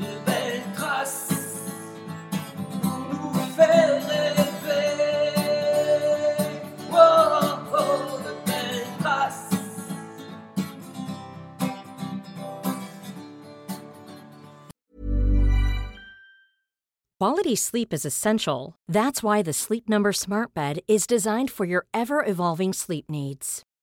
de belles traces pour nous faire rêver. Oh, oh, de belles traces. Quality sleep is essential. That's why the Sleep Number Smart Bed is designed for your ever evolving sleep needs.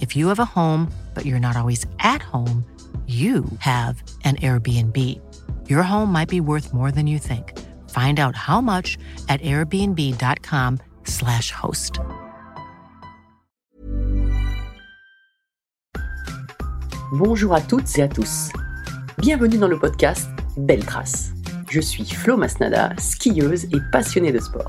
If you have a home, but you're not always at home, you have an Airbnb. Your home might be worth more than you think. Find out how much at airbnb.com/slash host. Bonjour à toutes et à tous. Bienvenue dans le podcast Belle Trace. Je suis Flo Masnada, skieuse et passionnée de sport.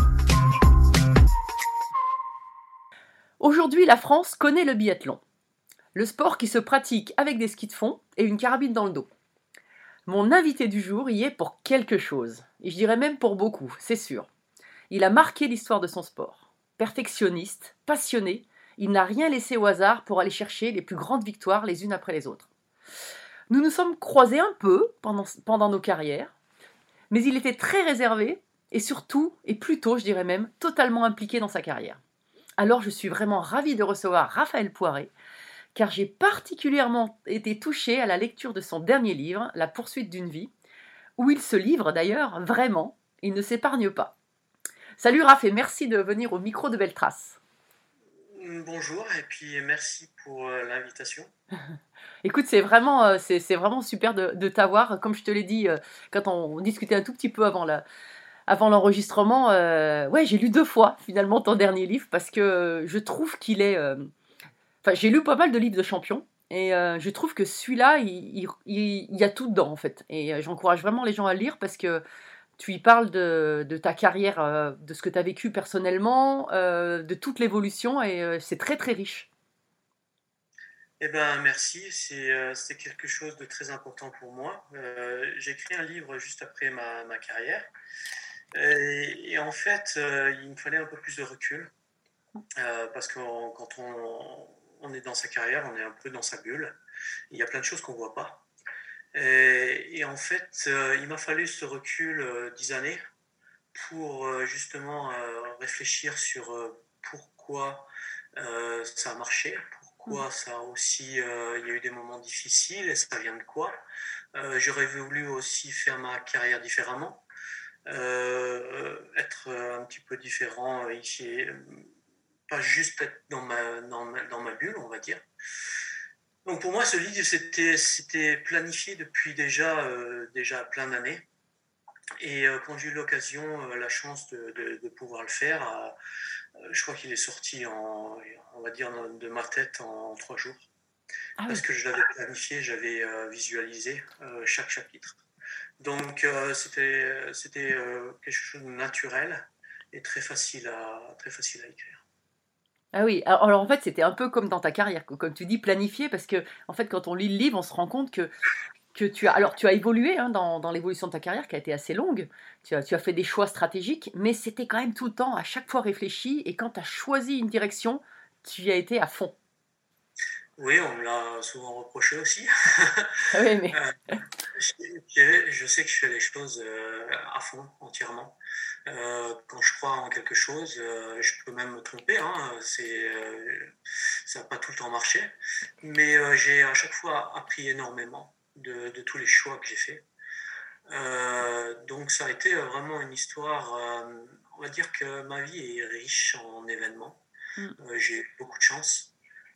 Aujourd'hui, la France connaît le biathlon. Le sport qui se pratique avec des skis de fond et une carabine dans le dos. Mon invité du jour y est pour quelque chose, et je dirais même pour beaucoup, c'est sûr. Il a marqué l'histoire de son sport. Perfectionniste, passionné, il n'a rien laissé au hasard pour aller chercher les plus grandes victoires les unes après les autres. Nous nous sommes croisés un peu pendant, nos carrières, mais il était très réservé et surtout, et plutôt je dirais même, totalement impliqué dans sa carrière. Alors je suis vraiment ravie de recevoir Raphaël Poiré, car j'ai particulièrement été touchée à la lecture de son dernier livre, La poursuite d'une vie, où il se livre d'ailleurs vraiment, il ne s'épargne pas. Salut Raph et merci de venir au micro de Belle Trace. Bonjour et puis merci pour euh, l'invitation. Écoute, c'est vraiment, euh, c'est, vraiment super de, t'avoir. Comme je te l'ai dit euh, quand on, discutait un tout petit peu avant, la, avant l'enregistrement, ouais, j'ai lu deux fois finalement ton dernier livre parce que je trouve qu'il est Enfin, j'ai lu pas mal de livres de champions. Et euh, je trouve que celui-là, il, y a tout dedans, en fait. Et euh, j'encourage vraiment les gens à le lire parce que tu y parles de, ta carrière, euh, de ce que tu as vécu personnellement, de toute l'évolution, et c'est très, très riche. Eh ben, merci. C'est quelque chose de très important pour moi. J'ai écrit un livre juste après ma, carrière. Et, et, en fait, il me fallait un peu plus de recul. parce que quand on on est dans sa carrière, on est un peu dans sa bulle. Il y a plein de choses qu'on ne voit pas. Et, en fait, euh, il m'a fallu ce recul euh, dix années pour euh, justement réfléchir sur pourquoi ça a marché, pourquoi mm. ça a aussi, il y a eu des moments difficiles et ça vient de quoi. J'aurais voulu aussi faire ma carrière différemment, être un petit peu différent ici pas juste être dans ma, dans ma, dans ma bulle, on va dire. Donc pour moi, ce livre, c'était, planifié depuis déjà, euh, déjà plein d'années. Et euh, quand j'ai eu l'occasion, euh, la chance de, de, pouvoir le faire, je crois qu'il est sorti, en, on va dire, de ma tête en, trois jours. Ah Parce que je l'avais planifié, j'avais visualisé chaque chapitre. Donc c'était, c'était quelque chose de naturel et très facile à, très facile à écrire. Ah oui, alors, en fait, c'était un peu comme dans ta carrière, comme tu dis, planifié, parce que en fait, quand on lit le livre, on se rend compte que que tu as. Alors, tu as évolué hein, dans, dans l'évolution de ta carrière qui a été assez longue. Tu as, tu as fait des choix stratégiques, mais c'était quand même tout le temps, à chaque fois réfléchi. Et quand tu as choisi une direction, tu y as été à fond. Oui, on me l'a souvent reproché aussi. Oui, mais Euh, je, je sais que je fais les choses euh, à fond, entièrement. Euh, quand je crois en quelque chose, je peux même me tromper. Hein, c'est, ça n'a pas tout le temps marché. Mais j'ai à chaque fois appris énormément de, de tous les choix que j'ai faits. Euh, donc ça a été vraiment une histoire, euh, on va dire que ma vie est riche en événements. Mm. Euh, j'ai eu beaucoup de chance.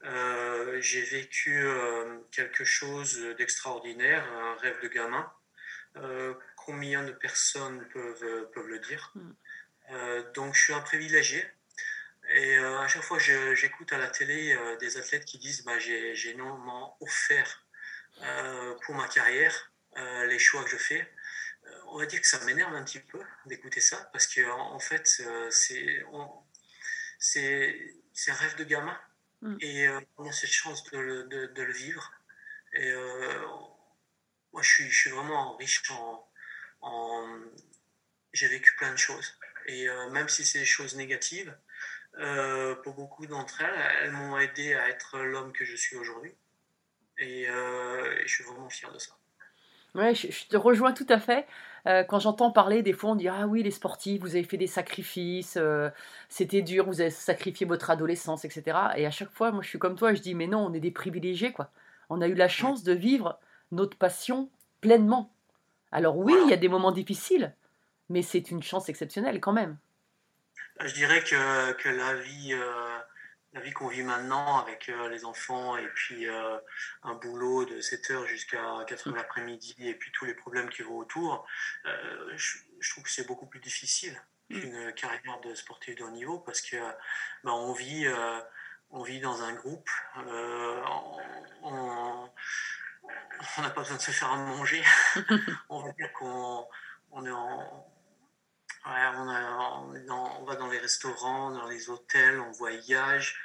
Euh, j'ai vécu euh, quelque chose d'extraordinaire, un rêve de gamin. Euh, combien de personnes peuvent, peuvent le dire? Mm. Euh, Donc je suis un privilégié. Et à chaque fois, j'écoute à la télé des athlètes qui disent bah, j'ai énormément offert pour ma carrière, les choix que je fais. On va dire que ça m'énerve un petit peu d'écouter ça parce que en, fait, c'est un rêve de gamin Mm. et euh, on a cette chance de le, de, de le vivre. Et euh, moi, je suis, je suis vraiment riche en. en j'ai vécu plein de choses. Et euh, même si c'est des choses négatives, euh, pour beaucoup d'entre elles, elles m'ont aidé à être l'homme que je suis aujourd'hui. Et, euh, et je suis vraiment fier de ça. Ouais, je, je te rejoins tout à fait. Euh, quand j'entends parler, des fois on dit Ah oui, les sportifs, vous avez fait des sacrifices, euh, c'était dur, vous avez sacrifié votre adolescence, etc. Et à chaque fois, moi je suis comme toi, je dis Mais non, on est des privilégiés, quoi. On a eu la chance de vivre notre passion pleinement. Alors oui, il y a des moments difficiles, mais c'est une chance exceptionnelle quand même. Je dirais que, que la vie, euh, la vie qu'on vit maintenant avec euh, les enfants et puis euh, un boulot de 7 heures jusqu'à 4 heures de l'après-midi et puis tous les problèmes qui vont autour, euh, je, je trouve que c'est beaucoup plus difficile qu'une carrière de sportif de haut niveau parce que ben, on vit, on vit dans un groupe, on n'a pas besoin de se faire à manger. on va dire qu'on on est en Ouais, on, a- on est dans- on va dans les restaurants, dans les hôtels, on voyage,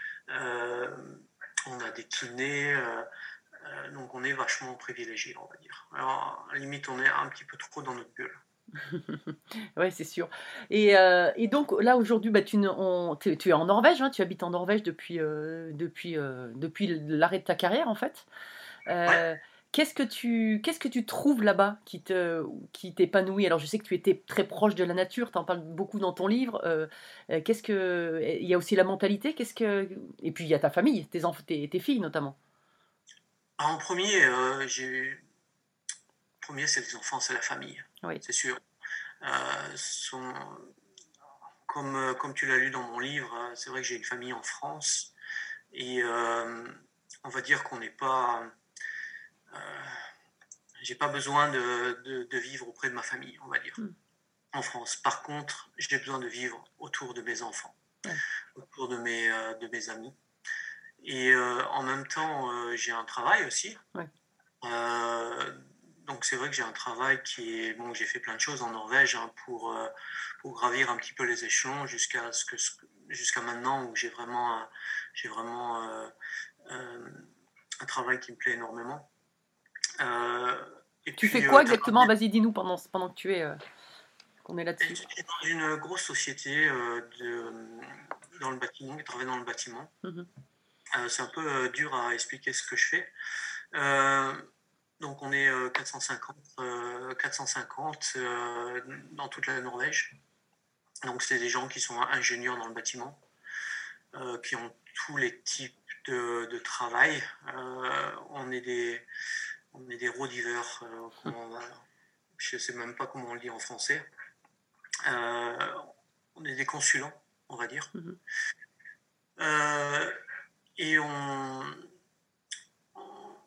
on a des kinés, euh, euh, donc on est vachement privilégié, on va dire. Alors, à la limite, on est un petit peu trop dans notre bulle. Ouais, c'est sûr. Et, euh, et donc là aujourd'hui, bah, tu, ne- on- tu, tu es en Norvège, hein, tu habites en Norvège depuis, euh, depuis, euh, depuis l'arrêt de ta carrière en fait. Euh, Qu'est-ce que tu qu'est-ce que tu trouves là-bas qui te qui t'épanouit? Alors je sais que tu étais très proche de la nature, tu en parles beaucoup dans ton livre. Euh, euh, qu'est-ce que il y a aussi la mentalité, qu'est-ce que et puis il y a ta famille, tes enfants, tes, tes filles notamment. En premier, euh, j'ai eu- premier, c'est les enfants, c'est la famille, Oui. c'est sûr. Euh, sont- comme, comme tu l'as lu dans mon livre, c'est vrai que j'ai une famille en France et on va dire qu'on n'est pas. Euh, j'ai pas besoin de, de- de vivre auprès de ma famille, on va dire, Mm. en France. Par contre, j'ai besoin de vivre autour de mes enfants, autour de mes, euh, de mes amis. Et euh, en même temps, euh, j'ai un travail aussi. Ouais. Euh, donc c'est vrai que j'ai un travail qui est bon. J'ai fait plein de choses en Norvège hein, pour pour gravir un petit peu les échelons jusqu'à ce que jusqu'à maintenant où j'ai vraiment j'ai vraiment un travail qui me plaît énormément. Euh, et Tu puis, fais quoi euh, exactement Vas-y, dis-nous pendant pendant que tu es euh, qu'on est là-dessus. suis dans une grosse société de, dans le bâtiment, qui travaille dans le bâtiment. Mhm. C'est un peu dur à expliquer ce que je fais. Donc on est euh, 450, euh, 450 euh, dans toute la Norvège. Donc c'est des gens qui sont ingénieurs dans le bâtiment, euh, qui ont tous les types de, de travail. On est des, on est des roadivers. euh, je ne sais même pas comment on le dit en français. Euh, on est des consulants, on va dire. Mhm. Euh, et on,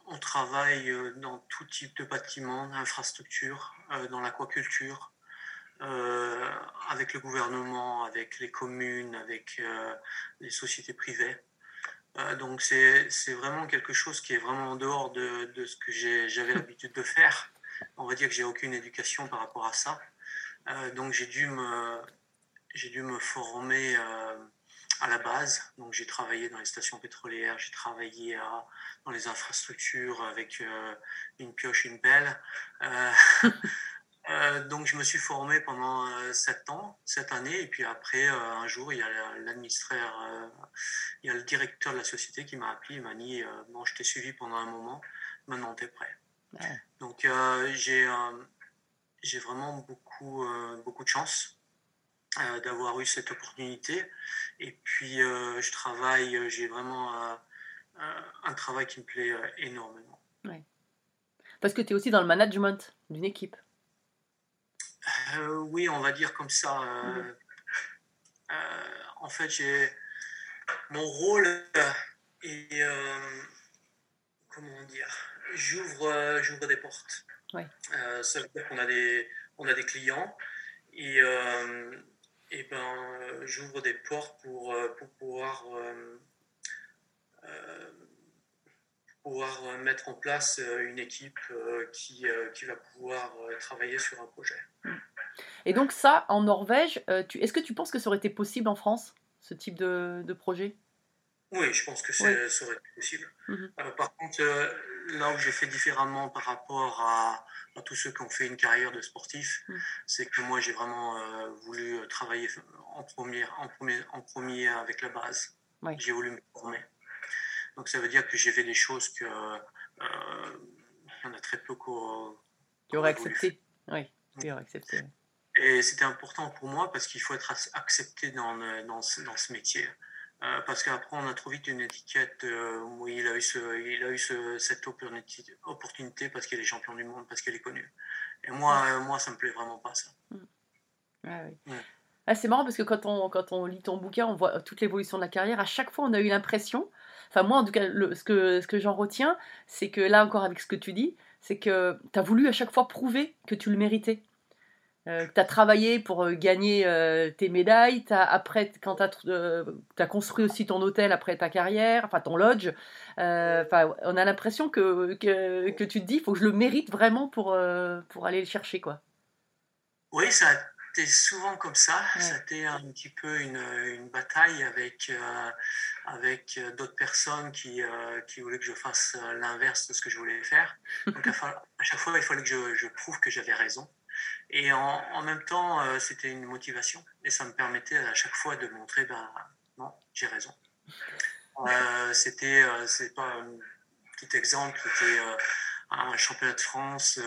on travaille dans tout type de bâtiments, d'infrastructures, euh, dans l'aquaculture, avec le gouvernement, avec les communes, avec les sociétés privées. Euh, donc c'est vraiment quelque chose qui est vraiment en dehors de, de ce que j'avais l'habitude de faire. On va dire que j'ai aucune éducation par rapport à ça. Euh, donc j'ai dû me dû me former euh, à la base. Donc j'ai travaillé dans les stations pétrolières, j'ai travaillé dans les infrastructures avec une pioche, une pelle. Euh, donc je me suis formé pendant euh, sept ans, sept années, et puis après euh, un jour il y a l'administrateur, il y a le directeur de la société qui m'a appelé, il m'a dit bon je t'ai suivi pendant un moment, maintenant t'es prêt. Ouais. Donc j'ai j'ai vraiment beaucoup euh, beaucoup de chance euh, d'avoir eu cette opportunité. Et puis, euh, je travaille, j'ai vraiment un travail qui me plaît énormément. Parce que tu es aussi dans le management d'une équipe. Euh, oui, on va dire comme ça. euh, euh, en fait, j'ai mon rôle est euh, comment dire J'ouvre, j'ouvre des portes. Ça veut dire qu'on a des, on a des clients et, et ben, j'ouvre des portes pour, pour pouvoir pouvoir mettre en place une équipe qui, qui va pouvoir travailler sur un projet. Et donc ça, en Norvège, euh, tu... est-ce que tu penses que ça aurait été possible en France, ce type de, de projet? Oui, je pense que ça aurait été possible. Mhm. Euh, par contre, euh, là où j'ai fait différemment par rapport à, à tous ceux qui ont fait une carrière de sportif, Mhm. c'est que moi j'ai vraiment voulu travailler en premier, en, premier, en premier avec la base. Oui. J'ai voulu me former. Donc ça veut dire que j'ai fait des choses que il y en a très peu aurais voulu accepté Oui, tu aurais accepté. Oui. Et c'était important pour moi parce qu'il faut être ac- accepté dans, le- dans, ce, dans ce métier. Euh, parce qu'après, on a trop vite une étiquette euh, où il a eu, ce, il a eu ce- cette opportunité, parce qu'il est champion du monde, parce qu'il est connu. Et moi, euh, moi ça me plaît vraiment pas ça. Ah, oui. Ouais. Ah, c'est marrant parce que quand on, quand on lit ton bouquin, on voit toute l'évolution de la carrière. À chaque fois, on a eu l'impression, enfin moi en tout cas, le- ce que, ce que j'en retiens, c'est que là encore avec ce que tu dis, c'est que tu as voulu à chaque fois prouver que tu le méritais. Euh, tu as travaillé pour euh, gagner euh, tes médailles. T'as- après, quand tu as, construit aussi ton hôtel après ta carrière, enfin ton lodge, euh, enfin, on a l'impression que, que, que tu te dis, il faut que je le mérite vraiment pour, euh, pour aller le chercher. quoi. Oui, ça a été souvent comme ça. Ouais. Ça a été un petit peu une, une bataille avec, euh, avec euh, d'autres personnes qui, euh, qui voulaient que je fasse euh, l'inverse de ce que je voulais faire. Donc à, à chaque fois, il fallait que je, je prouve que j'avais raison. Et en, même temps, euh, c'était une motivation. Et ça me permettait à chaque fois de montrer, ben non, j'ai raison. Euh, c'était, euh, c'est pas un petit exemple, c'était euh, un championnat de France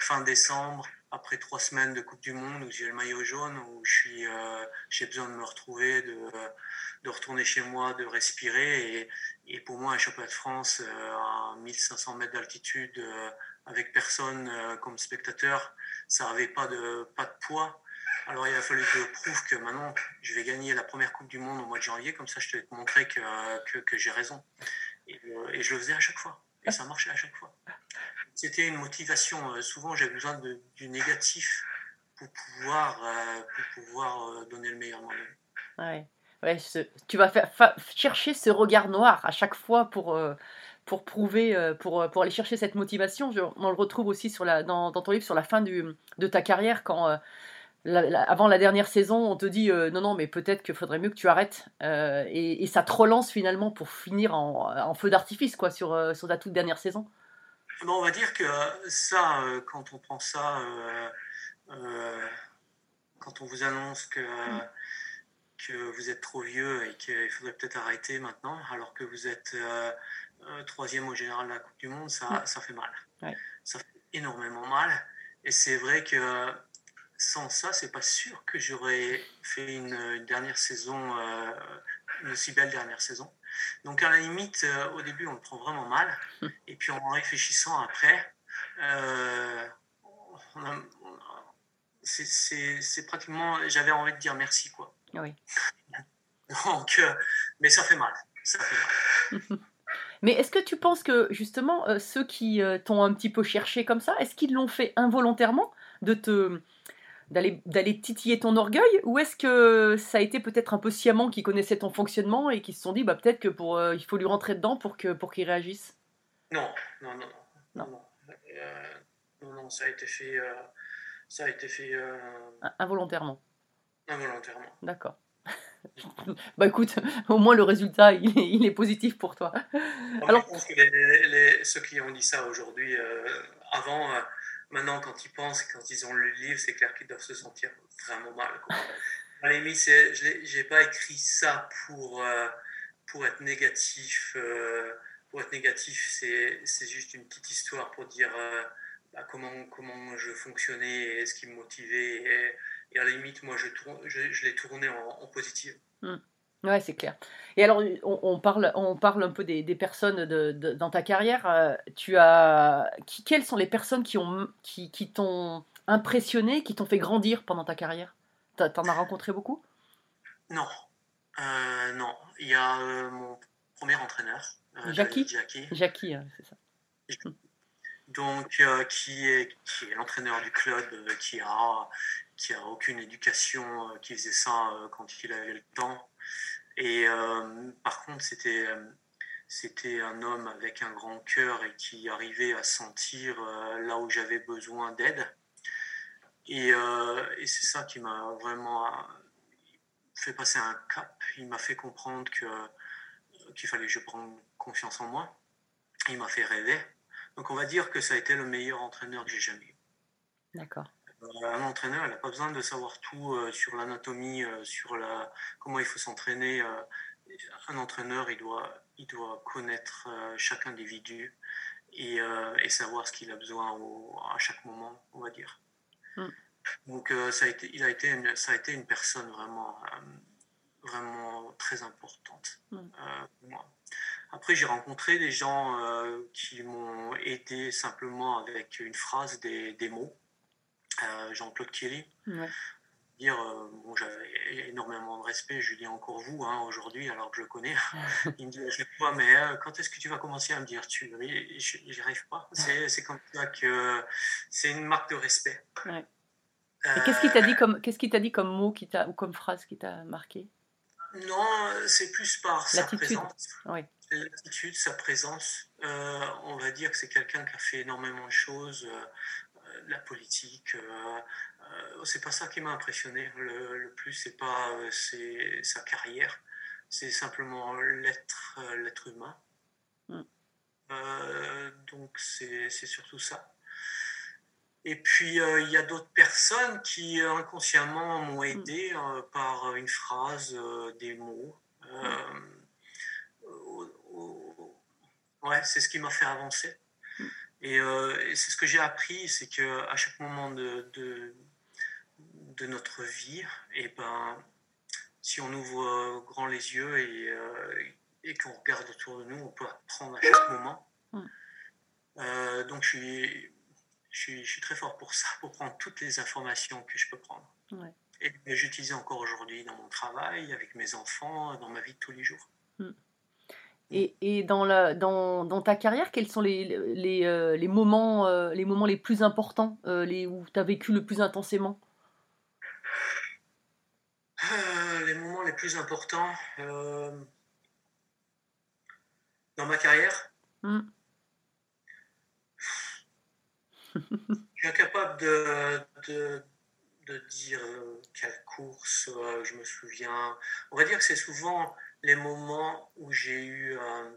fin décembre, après trois semaines de Coupe du Monde où j'ai le maillot jaune, où je suis, j'ai besoin de me retrouver, de, de retourner chez moi, de respirer. Et, pour moi, un championnat de France à 1500 mètres d'altitude, avec personne comme spectateur, ça n'avait pas de, pas de poids. Alors il a fallu que je prouve que maintenant je vais gagner la première Coupe du Monde au mois de janvier, comme ça je te montrer que, que, j'ai raison. Et, euh, et je le faisais à chaque fois. Et ça marchait à chaque fois. C'était une motivation. Euh, Souvent j'avais besoin du négatif pour pouvoir, euh, pour pouvoir donner le meilleur moi-même. Ouais. Ouais, tu vas chercher ce regard noir à chaque fois pour, pour prouver, euh, pour, euh, pour aller chercher cette motivation. On le retrouve aussi sur la, dans, ton livre sur la fin du, de ta carrière, quand euh, avant la dernière saison, on te dit non, non, mais peut-être qu'il faudrait mieux que tu arrêtes. Et, ça te relance finalement pour finir en, feu d'artifice quoi, sur, sur ta toute dernière saison. Bon, on va dire que ça, quand on prend ça, quand on vous annonce que, que vous êtes trop vieux et qu'il faudrait peut-être arrêter maintenant, alors que vous êtes troisième au général de la Coupe du Monde, ça, Ouais. ça fait mal. Ouais. Ça fait énormément mal. Et c'est vrai que sans ça, c'est pas sûr que j'aurais fait une, une dernière saison, euh, une aussi belle dernière saison. Donc à la limite, euh, au début, on le prend vraiment mal. Et puis en réfléchissant après, euh, c'est- pratiquement, j'avais envie de dire merci quoi. Oui. Donc, mais ça fait mal, ça fait mal. Mais est-ce que tu penses que justement euh, ceux qui euh, t'ont un petit peu cherché comme ça, est-ce qu'ils l'ont fait involontairement de te d'aller d'aller titiller ton orgueil? Ou est-ce que ça a été peut-être un peu sciemment qui connaissaient ton fonctionnement et qui se sont dit bah peut-être que pour euh, il faut lui rentrer dedans pour que pour qu'il réagisse? Non, non, non, non, Non. non, non, ça a été fait, ça a été fait In- Involontairement. involontairement. D'accord. Bah écoute, au moins le résultat, il est, il est positif pour toi. Alors, Alors- je pense que les- les- ceux qui ont dit ça aujourd'hui, euh, avant, euh, maintenant, quand ils pensent, quand ils ont lu le livre, c'est clair qu'ils doivent se sentir vraiment mal. Quoi. À la limite, c'est- je n'ai pas écrit ça pour, euh, pour être négatif. pour être négatif, c'est c'est juste une petite histoire pour dire bah, comment, comment je fonctionnais et ce qui me motivait. Et, et à la limite, moi, je, tourne, je, je l'ai tourné en, en positif. Ouais, c'est clair. Et alors, on, on parle, on parle un peu des, des personnes de, de- dans ta carrière. euh, Tu as, qui, quelles sont les personnes qui ont, qui, qui t'ont impressionné, qui t'ont fait grandir pendant ta carrière? T'en as rencontré beaucoup? Non, Euh, non. Il y a euh, mon premier entraîneur, Jackie? Jackie, Jackie, hein, c'est ça. Donc euh, qui est l'entraîneur du club, euh, qui a qui a aucune éducation, euh, qui faisait ça quand il avait le temps. Et par contre, c'était c'était un homme avec un grand cœur et qui arrivait à sentir là où j'avais besoin d'aide. Et, et c'est ça qui m'a vraiment fait passer un cap. Il m'a fait comprendre que qu'il fallait que je prenne confiance en moi. Il m'a fait rêver. Donc on va dire que ça a été le meilleur entraîneur que j'ai jamais eu. D'accord. Euh, Un entraîneur, il n'a pas besoin de savoir tout euh, sur l'anatomie, euh, sur la, comment il faut s'entraîner. Un entraîneur, il doit, il doit connaître chaque individu et, et savoir ce qu'il a besoin au- à chaque moment, on va dire. Mm. Donc ça, a été, il a été une, ça a été une personne vraiment, vraiment très importante Mm. euh, pour moi. Après, j'ai rencontré des gens euh, qui m'ont aidé simplement avec une phrase, des, des mots. Euh, Jean-Claude Kelly, Ouais. dire, euh, bon, j'avais énormément de respect, je lui dis encore vous hein, aujourd'hui, alors que je le connais. Il me dit à chaque fois, mais quand est-ce que tu vas commencer à me dire tu? J'y arrive pas. C'est comme ça que c'est une marque de respect. Ouais. Et qu'est-ce qu'il t'a dit comme, qu'est-ce qu'il t'a dit comme mot qui t'a, ou comme phrase qui t'a marqué? Non, c'est plus par sa présence. Oui. L'attitude, sa présence. Euh, on va dire que c'est quelqu'un qui a fait énormément de choses. euh, euh, la politique, euh, c'est pas ça qui m'a impressionné. Le, le plus, c'est pas c'est sa carrière, c'est simplement l'être l'être humain. Mm. Euh, donc c'est c'est surtout ça. Et puis euh, il y a d'autres personnes qui inconsciemment m'ont aidé euh, par une phrase, euh, des mots. Au- ouais, c'est ce qui m'a fait avancer. Mm. Et, euh, et c'est ce que j'ai appris, c'est que à chaque moment de, de, de notre vie, et ben, si on ouvre euh, grand les yeux et, euh, et qu'on regarde autour de nous, on peut apprendre à chaque moment. Mm. Euh, donc je suis, je, suis, je suis très fort pour ça, pour prendre toutes les informations que je peux prendre. Ouais. Et j'utilise encore aujourd'hui dans mon travail, avec mes enfants, dans ma vie de tous les jours. Et, et dans, la, dans, dans ta carrière, quels sont les, les, euh, les, moments, euh, les moments les plus importants, euh, les, où tu as vécu le plus intensément? Les moments les plus importants dans ma carrière, Hmm. je suis incapable de, de, de dire quelle course je me souviens. On va dire que c'est souvent les moments où j'ai eu, un-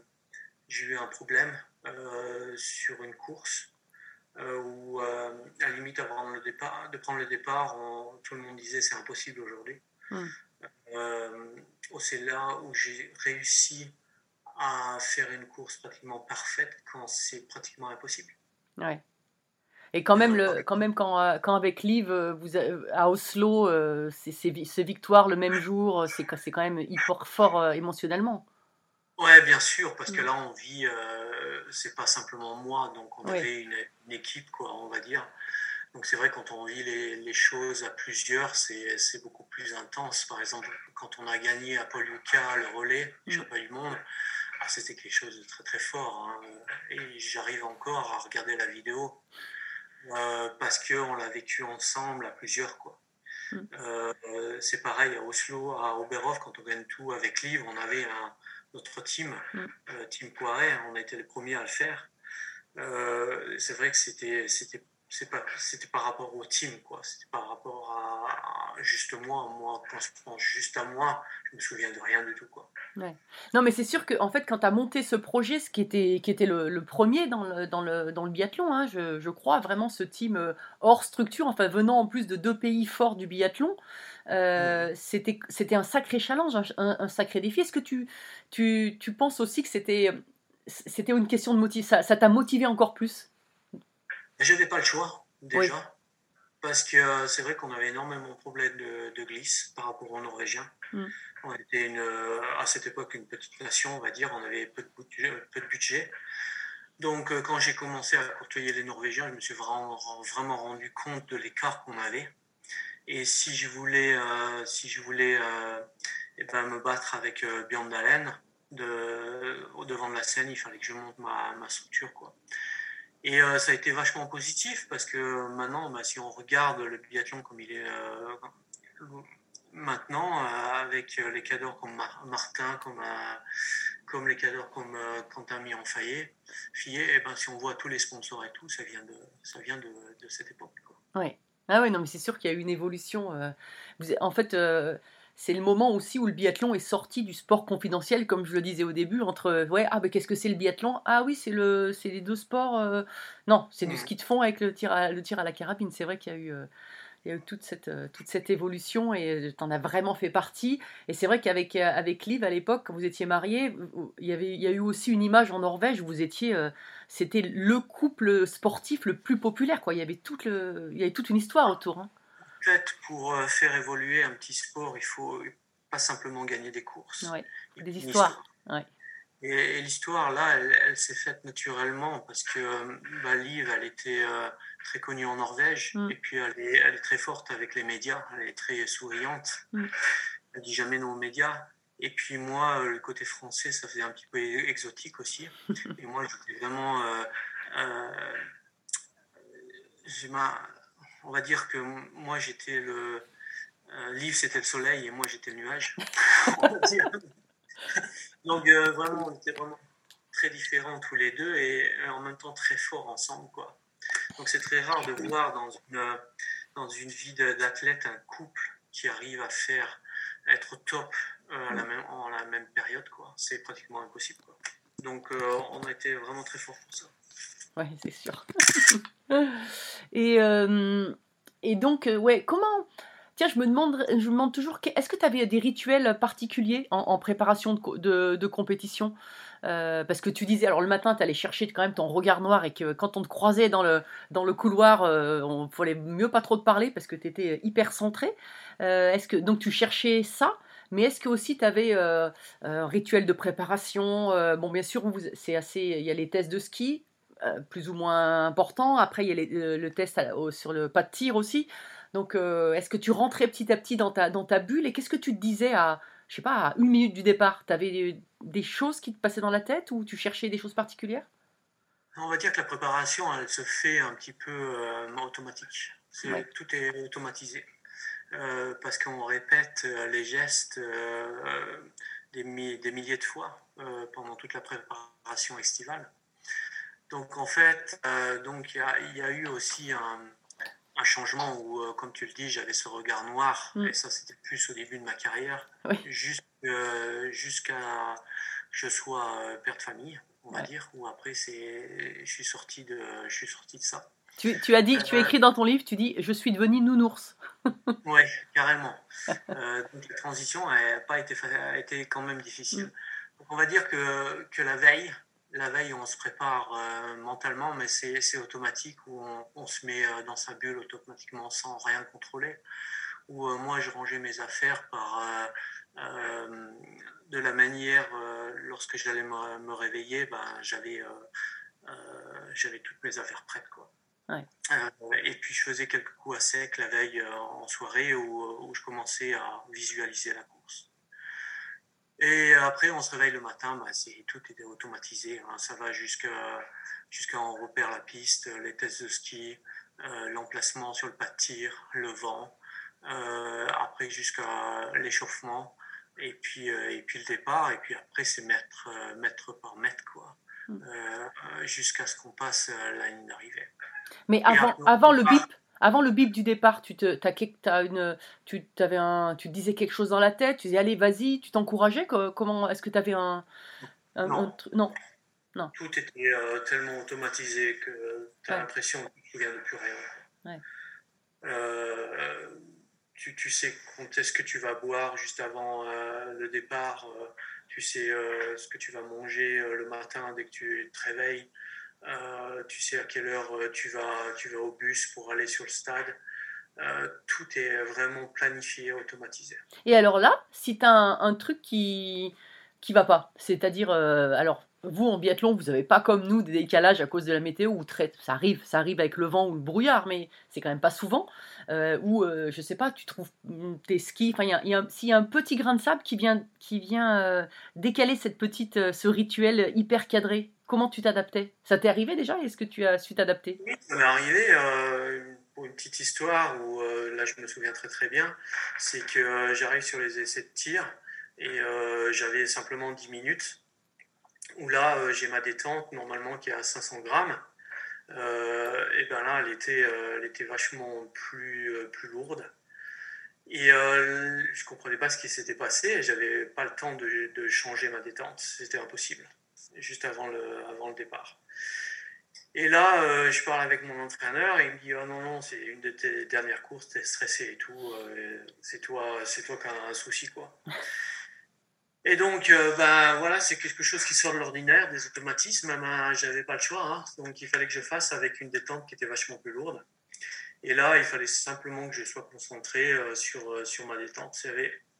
j'ai eu un problème euh, sur une course. euh, où euh, à la limite avant le départ, de prendre le départ, on- tout le monde disait c'est impossible aujourd'hui. Mm. Euh, oh, c'est là où j'ai réussi à faire une course pratiquement parfaite quand c'est pratiquement impossible. Ouais. Et quand même, le, quand, même quand, euh, quand avec Liv, euh, vous, a- à Oslo, euh, ces victoires le même jour, euh, c'est quand- même hyper fort euh, émotionnellement. Ouais, bien sûr, parce que Mm. là, on vit, euh, c'est pas simplement moi, donc on Oui. avait une, une équipe, quoi, on va dire. Donc c'est vrai, quand on vit les, les choses à plusieurs, c'est beaucoup plus intense. Par exemple, quand on a gagné à Paul Lucas le relais, Mm. championnat du monde, ah, c'était quelque chose de très très fort. hein. Et j'arrive encore à regarder la vidéo euh, parce qu'on l'a vécu ensemble à plusieurs, quoi. Mm. Euh, c'est pareil à Oslo, à Oberhof, quand on gagne tout avec Livre, on avait un, notre team, Mm. euh, Team Poiret, on a été les premiers à le faire. C'est vrai que c'était c'était par rapport au team, quoi. C'était par rapport à, à juste moi. Moi, quand je pense juste à moi, je me souviens de rien du tout, quoi. Non, mais c'est sûr que en fait, quand tu as monté ce projet, ce qui était, qui était le, le premier dans le, dans le, dans le biathlon, hein, je, je crois, vraiment ce team euh, hors structure, enfin venant en plus de deux pays forts du biathlon, euh, c'était c'était un sacré challenge, un, un- un sacré défi. Est-ce que tu, tu, tu penses aussi que c'était c'était une question de motivation ça t'a motivé encore plus? J'avais pas le choix, déjà. Oui. Parce que euh, c'est vrai qu'on avait énormément de problèmes de, de glisse par rapport aux Norvégiens. Mm. On était une, euh, à cette époque une petite nation, on va dire. On avait peu de. Peu de budget. Donc, euh, quand j'ai commencé à côtoyer les Norvégiens, je me suis vraiment, vraiment rendu compte de l'écart qu'on avait. Et si je voulais, euh, si je voulais euh, eh ben, me battre avec euh, Björn Dalen de, au devant de la scène, il fallait que je monte ma, ma structure. Quoi. Et euh, ça a été vachement positif parce que maintenant, bah, si on regarde le biathlon comme il est euh, maintenant, euh, avec euh, les cadors comme Mar- Martin, comme, euh, comme les cadors comme euh, Quentin Millon-Fayet, Fillet, et ben, si on voit tous les sponsors et tout, ça vient de, ça vient de, cette époque. Ah oui, non, mais c'est sûr qu'il y a eu une évolution. euh, en fait, euh, c'est le moment aussi où le biathlon est sorti du sport confidentiel, comme je le disais au début, entre ouais, ah ben qu'est-ce que c'est le biathlon? Ah oui, c'est le, c'est les deux sports. euh, Non, c'est du Mm. ski de fond avec le tir à, le tir à la carabine. C'est vrai qu'il y a eu, euh, il y a eu toute cette, euh, toute cette évolution et tu en as vraiment fait partie. Et c'est vrai qu'avec avec Liv à l'époque, quand vous étiez mariés, il y avait, il y a eu aussi une image en Norvège où vous étiez, c'était le couple sportif le plus populaire, quoi. Il y avait toute le, il y avait toute une histoire autour. hein. Pour euh, faire évoluer un petit sport, il faut pas simplement gagner des courses. Ouais, des histoires. Ouais. Et, et l'histoire, là, elle, elle s'est faite naturellement parce que euh, bah, Liv, elle était euh, très connue en Norvège Mm. et puis elle est, elle est très forte avec les médias, elle est très souriante, Mm. elle dit jamais non aux médias. Et puis moi, le côté français, ça faisait un petit peu exotique aussi. Et moi, j'étais vraiment... euh, euh, j'ai ma- on va dire que moi, j'étais le... Euh, Liv, c'était le soleil et moi, j'étais le nuage. Donc euh, vraiment, on était vraiment très différents tous les deux et euh, en même temps très forts ensemble. Quoi. Donc c'est très rare de voir dans une, dans une vie d'athlète un couple qui arrive à faire être au top la même, en la même période. quoi. C'est pratiquement impossible. Donc on a été vraiment très forts pour ça. Ouais, c'est sûr. et, euh, et donc, euh, ouais, comment. Tiens, je me demande, je me demande toujours, est-ce que tu avais des rituels particuliers en, préparation de, de, compétition? Euh, Parce que tu disais, alors le matin, tu allais chercher quand même ton regard noir et que quand on te croisait dans le, dans le couloir, euh, on fallait mieux pas trop te parler parce que tu étais hyper centré. Est-ce que, donc tu cherchais ça mais est-ce que aussi tu avais un rituel de préparation? Bon, bien sûr, c'est assez. Il y a les tests de ski, plus ou moins important. Après, il y a les- le, le test à- au- sur le pas de tir aussi. Donc, euh, est-ce que tu rentrais petit à petit dans ta, dans ta bulle? Et qu'est-ce que tu te disais à, je sais pas, à une minute du départ? Tu avais des, des choses qui te passaient dans la tête ou tu cherchais des choses particulières? On va dire que la préparation, elle se fait un petit peu euh, automatique. Ouais. Tout est automatisé. Euh, parce qu'on répète euh, les gestes euh, des, mi- des milliers de fois euh, pendant toute la préparation estivale. Donc en fait, euh, donc il y, a- il y a eu aussi un, un changement où, euh, comme tu le dis, j'avais ce regard noir, Mm. et ça c'était plus au début de ma carrière, Oui. jusqu'- euh, jusqu'à que je sois euh, père de famille, on va dire, où après c'est, je suis sorti de, je suis sorti de ça. tu, tu as dit, tu as Euh, écrit dans ton livre, tu dis, je suis devenu nounours. Oui, carrément. Euh, donc la transition n'a pas été, a été quand même difficile. Mm. Donc on va dire que, que la veille, la veille, on se prépare euh, mentalement, mais c'est automatique où on, on se met euh, dans sa bulle automatiquement sans rien contrôler. Où euh, moi, je rangeais mes affaires par euh, de la manière lorsque j'allais me, me réveiller, ben, j'avais toutes mes affaires prêtes, quoi. Ouais. Et puis je faisais quelques coups à sec la veille en soirée où, où je commençais à visualiser la course. Et après, on se réveille le matin, bah, tout était automatisé. hein. Ça va jusqu'à jusqu'à on repère la piste, les tests de ski, euh, l'emplacement sur le pas de tir, le vent, euh, après jusqu'à l'échauffement, et puis, euh, et puis le départ, et puis après c'est mètre, mètre par mètre, quoi, Mm. euh, euh, jusqu'à ce qu'on passe la ligne d'arrivée. Mais avant, après, avant le bip, avant le bip du départ, tu te, t'as, quel- t'as une, tu, t'avais un, tu disais quelque chose dans la tête, tu disais allez vas-y, tu t'encourageais, co- comment, est-ce que tu avais un, un, Non. un non, Tout était euh, tellement automatisé que tu as Ouais. l'impression que tu ne te souviens de plus rien. Ouais. Euh, tu, tu sais quand est-ce que tu vas boire juste avant euh, le départ, tu sais ce que tu vas manger le matin dès que tu te réveilles, tu sais à quelle heure euh, tu vas, tu vas au bus pour aller sur le stade. Euh, tout est vraiment planifié, automatisé. Et alors là, si tu as un, truc qui qui va pas, c'est-à-dire, euh, alors vous en biathlon, vous n'avez pas comme nous des décalages à cause de la météo ou très, ça arrive, ça arrive avec le vent ou le brouillard, mais c'est quand même pas souvent. Euh, ou euh, je sais pas, tu trouves mm, tes skis, enfin s'il y a un petit grain de sable qui vient qui vient euh, décaler cette petite euh, ce rituel hyper cadré, comment tu t'adaptais? Ça t'est arrivé déjà? Est-ce que tu as su t'adapter? Oui, ça m'est arrivé euh, pour une petite histoire où euh, là je me souviens très très bien, c'est que euh, j'arrive sur les essais de tir et euh, j'avais simplement 10 minutes. Où là j'ai ma détente normalement qui est à 500 grammes. Et ben là elle était, vachement plus, lourde. Et je comprenais pas ce qui s'était passé j'avais pas le temps de changer ma détente, c'était impossible, juste avant le, avant le départ. Et là, euh, je parle avec mon entraîneur et il me dit Oh non, non, c'est une de tes dernières courses, t'es stressé et tout, euh, c'est toi, toi qui as un souci, quoi. Et donc, euh, ben voilà, c'est quelque chose qui sort de l'ordinaire, des automatismes. Ben, j'avais pas le choix, hein. donc il fallait que je fasse avec une détente qui était vachement plus lourde. Et là, il fallait simplement que je sois concentré euh, sur, sur ma détente.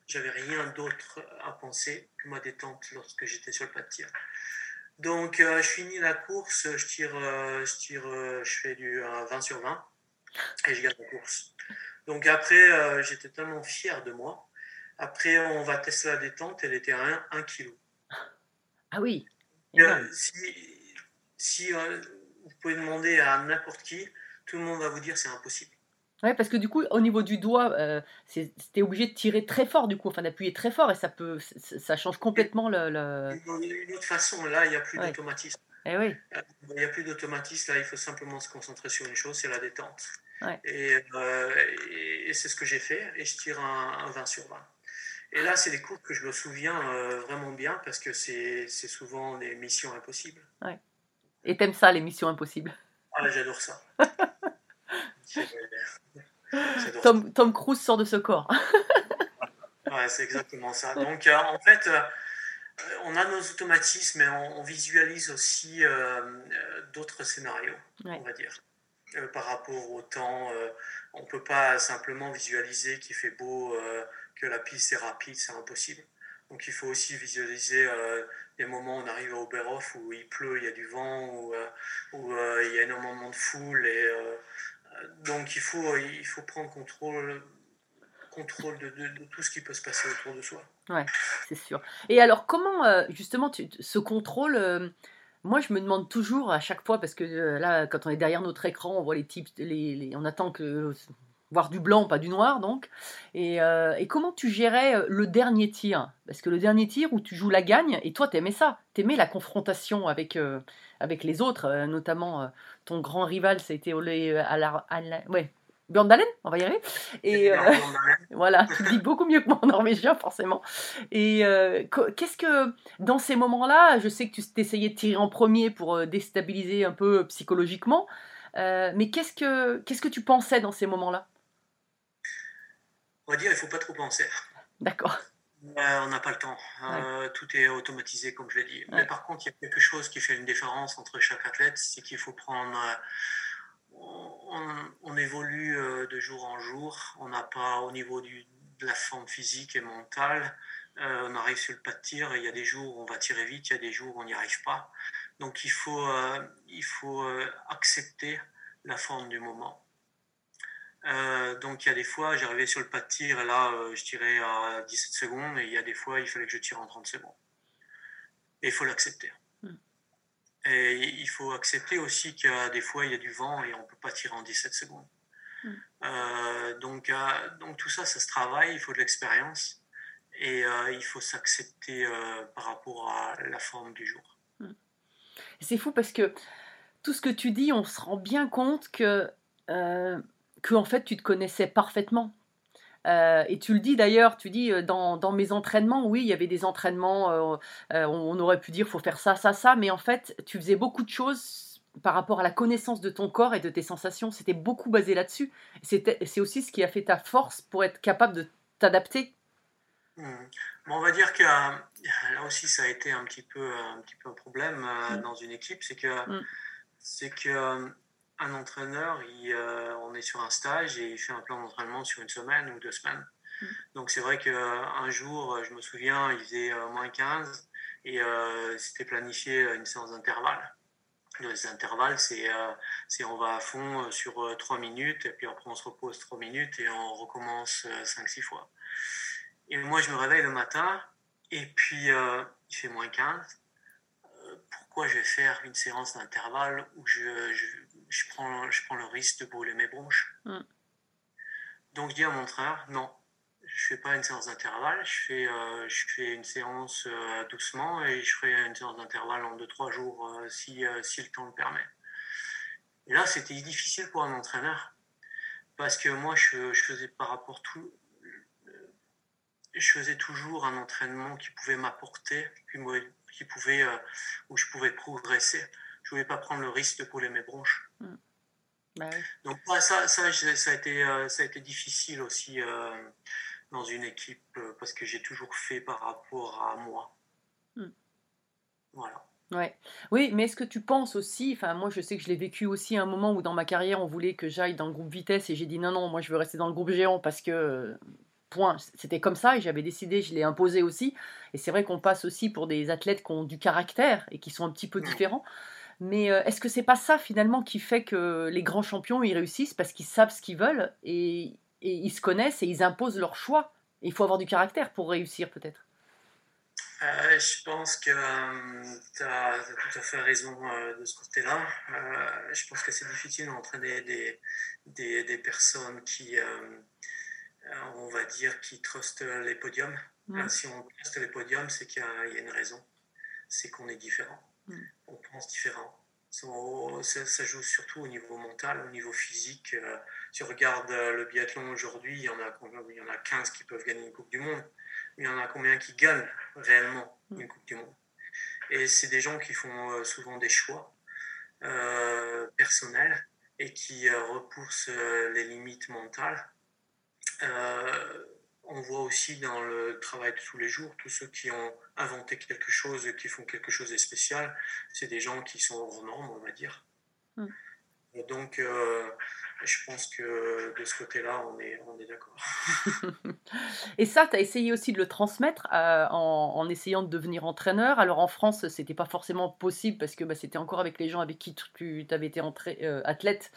J'avais rien d'autre à penser que ma détente lorsque j'étais sur le pas de tir. Donc, euh, je finis la course, je tire, euh, je tire, euh, je fais du euh, 20 sur 20 et je gagne la course. Donc après, j'étais tellement fier de moi. Après, on va tester la détente, elle était à 1, kg. Ah oui. Si si vous pouvez demander à n'importe qui, tout le monde va vous dire c'est impossible. Ouais, parce que du coup, au niveau du doigt, euh, t'es obligé de tirer très fort, du coup, enfin d'appuyer très fort, et ça peut, ça change complètement le. le... Une, autre façon, là, il n'y a plus Ouais. d'automatisme. Eh oui. Euh, Il n'y a plus d'automatisme, là, il faut simplement se concentrer sur une chose, c'est la détente. Ouais. Et, euh, et, et c'est ce que j'ai fait, et je tire un, un 20 sur 20. Et là, c'est des cours que je me souviens euh, vraiment bien, parce que c'est souvent des missions impossibles. Et t'aimes ça, les missions impossibles? Ah, j'adore ça. Tom, Tom Cruise sort de ce corps. Ouais, c'est exactement ça. Donc, euh, en fait, euh, on a nos automatismes, mais on, on visualise aussi euh, d'autres scénarios, Ouais. on va dire. Par rapport au temps, on ne peut pas simplement visualiser qu'il fait beau, que la piste est rapide, c'est impossible. Donc, il faut aussi visualiser des moments où on arrive à Oberhof où il pleut, il y a du vent, où, où, il y a énormément de foule. Et, donc, il faut, il faut prendre contrôle contrôle de, tout ce qui peut se passer autour de soi. C'est sûr. Et alors, comment, euh, justement, ce contrôle, euh, moi, je me demande toujours à chaque fois, parce que euh, là, quand on est derrière notre écran, on voit les types, les- on attend que voir du blanc, pas du noir, donc. Et, euh, et comment tu gérais euh, le dernier tir? Parce que le dernier tir où tu joues la gagne, et toi, t'aimais ça, t'aimais la confrontation avec, euh, avec les autres, euh, notamment ton grand rival, Olé à la, à la- ouais, Björn Dalen, on va y arriver. Et, voilà, tu le dis beaucoup mieux que moi en norvégien, forcément. Et qu'est-ce que, dans ces moments-là, je sais que tu t'essayais de tirer en premier pour déstabiliser un peu psychologiquement, mais qu'est-ce que, qu'est-ce que tu pensais dans ces moments-là? On va dire, il ne faut pas trop penser. D'accord. Euh, on n'a pas le temps. Euh, Tout est automatisé, comme je l'ai dit. Mais par contre, il y a quelque chose qui fait une différence entre chaque athlète, c'est qu'il faut prendre. euh, on, on évolue euh, de jour en jour. On n'a pas au niveau du, de la forme physique et mentale. on arrive sur le pas de tir. Il y a des jours où on va tirer vite, il y a des jours où on n'y arrive pas. Donc il faut, il faut accepter la forme du moment. Euh, donc il y a des fois, j'arrivais sur le pas de tir et là, euh, je tirais à 17 secondes et il y a des fois, il fallait que je tire en 30 secondes. Et il faut l'accepter. Mm. Et il faut accepter aussi qu'il y a des fois, il y a du vent et on ne peut pas tirer en 17 secondes. Mm. Euh, donc, donc tout ça, ça se travaille, il faut de l'expérience et il faut s'accepter par rapport à la forme du jour. C'est fou parce que tout ce que tu dis, on se rend bien compte que, que en fait, tu te connaissais parfaitement. Euh, et tu le dis d'ailleurs, tu dis euh, dans, dans, mes entraînements, oui, il y avait des entraînements, euh, euh, on aurait pu dire faut faire ça, ça, ça, mais en fait, tu faisais beaucoup de choses par rapport à la connaissance de ton corps et de tes sensations. C'était beaucoup basé là-dessus. C'est aussi ce qui a fait ta force pour être capable de t'adapter. Mmh. Bon, on va dire que là aussi, ça a été un petit peu un, petit peu un problème mmh. dans une équipe, c'est que, mmh. c'est que un entraîneur, il, euh, on est sur un stage et il fait un plan d'entraînement sur une semaine ou deux semaines. Mm. Donc c'est vrai qu'un jour, je me souviens, il faisait euh, moins 15 et euh, c'était planifié une séance d'intervalle. Les intervalles, c'est c'est on va à fond sur 3 minutes et puis après on se repose 3 minutes et on recommence 5-6 fois. Et moi je me réveille le matin et puis il fait moins 15. pourquoi je vais faire une séance d'intervalle où je, je je prends, je prends le risque de brûler mes bronches. Mm. Donc je dis à mon entraîneur, non, je fais pas une séance d'intervalle, je fais, euh, je fais une séance euh, doucement et je ferai une séance d'intervalle en 2-3 jours euh, si, si le temps le permet. Et là, c'était difficile pour un entraîneur parce que moi, je, je faisais par rapport tout, je faisais toujours un entraînement qui pouvait m'apporter, qui pouvait, où je pouvais progresser je voulais pas prendre le risque de couler mes bronches. Bah Donc ça, ça, ça, a été, euh, ça a été difficile aussi euh, dans une équipe euh, parce que j'ai toujours fait par rapport à moi. Mm. Voilà. Ouais. Oui, mais est-ce que tu penses aussi, enfin moi je sais que je l'ai vécu aussi à un moment où dans ma carrière on voulait que j'aille dans le groupe vitesse et j'ai dit non non moi je veux rester dans le groupe géant parce que point c'était comme ça et j'avais décidé, je l'ai imposé aussi et c'est vrai qu'on passe aussi pour des athlètes qui ont du caractère et qui sont un petit peu différents. Mais euh, est-ce que c'est pas ça finalement qui fait que les grands champions ils réussissent parce qu'ils savent ce qu'ils veulent et, ils se connaissent et ils imposent leur choix? Il faut avoir du caractère pour réussir peut-être. Euh, je pense que euh, tu as, tout à fait raison de ce côté-là. je pense que c'est difficile d'entraîner des, des, des, personnes qui, on va dire, qui trustent les podiums. si on truste les podiums, c'est qu'il y, y, a une raison. C'est qu'on est différent. Mm. On pense différent. Ça, joue surtout au niveau mental, au niveau physique. Euh, si on regarde euh, le biathlon aujourd'hui, il, y en a, il y en a 15 qui peuvent gagner une Coupe du Monde. Il y en a combien qui gagnent réellement mm. une Coupe du Monde? Et c'est des gens qui font euh, souvent des choix personnels et qui repoussent les limites mentales on voit aussi dans le travail de tous les jours, tous ceux qui ont inventé quelque chose, qui font quelque chose de spécial, c'est des gens qui sont hors normes, on va dire. Et donc, euh, je pense que de ce côté-là, on est, on est d'accord. et ça, tu as essayé aussi de le transmettre euh, en, essayant de devenir entraîneur? Alors en France, c'était pas forcément possible parce que bah, c'était encore avec les gens avec qui tu avais été entré, euh, athlète.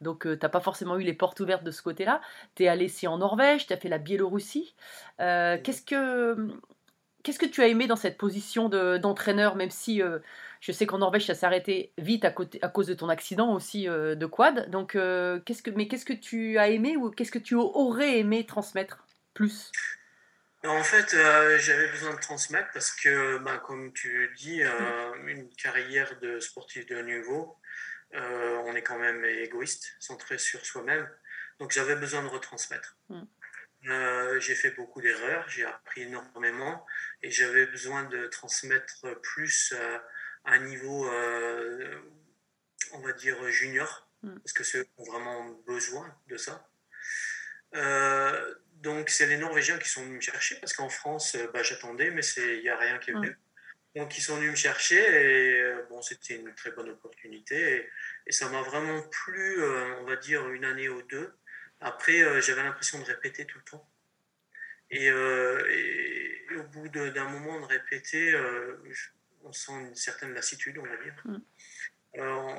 Donc tu n'as pas forcément eu les portes ouvertes de ce côté-là. Tu es allé ici en Norvège, tu as fait la Biélorussie. Qu'est-ce que qu'est-ce que tu as aimé dans cette position d'entraîneur, même si je sais qu'en Norvège, ça s'est arrêté vite à, côté, à, cause de ton accident aussi euh, de quad. Donc, euh, qu'est-ce que, mais qu'est-ce que tu as aimé ou qu'est-ce que tu aurais aimé transmettre plus? En fait, euh, j'avais besoin de transmettre parce que, bah, comme tu dis, mm. une carrière de sportif de haut niveau, on est quand même égoïste, centré sur soi-même. Donc, j'avais besoin de retransmettre. Mm. j'ai fait beaucoup d'erreurs, j'ai appris énormément et j'avais besoin de transmettre plus un niveau, euh, on va dire, junior, mm. parce que ceux ont vraiment besoin de ça. Euh, donc, c'est les Norvégiens qui sont venus me chercher, parce qu'en France, euh, bah, j'attendais, mais il n'y a rien qui est venu. Mm. Donc, ils sont venus me chercher, et bon, c'était une très bonne opportunité. Et, ça m'a vraiment plu, on va dire, une année ou deux. Après, j'avais l'impression de répéter tout le temps. Et, au bout d'un moment de répéter, on sent une certaine lassitude, on va dire. Mm.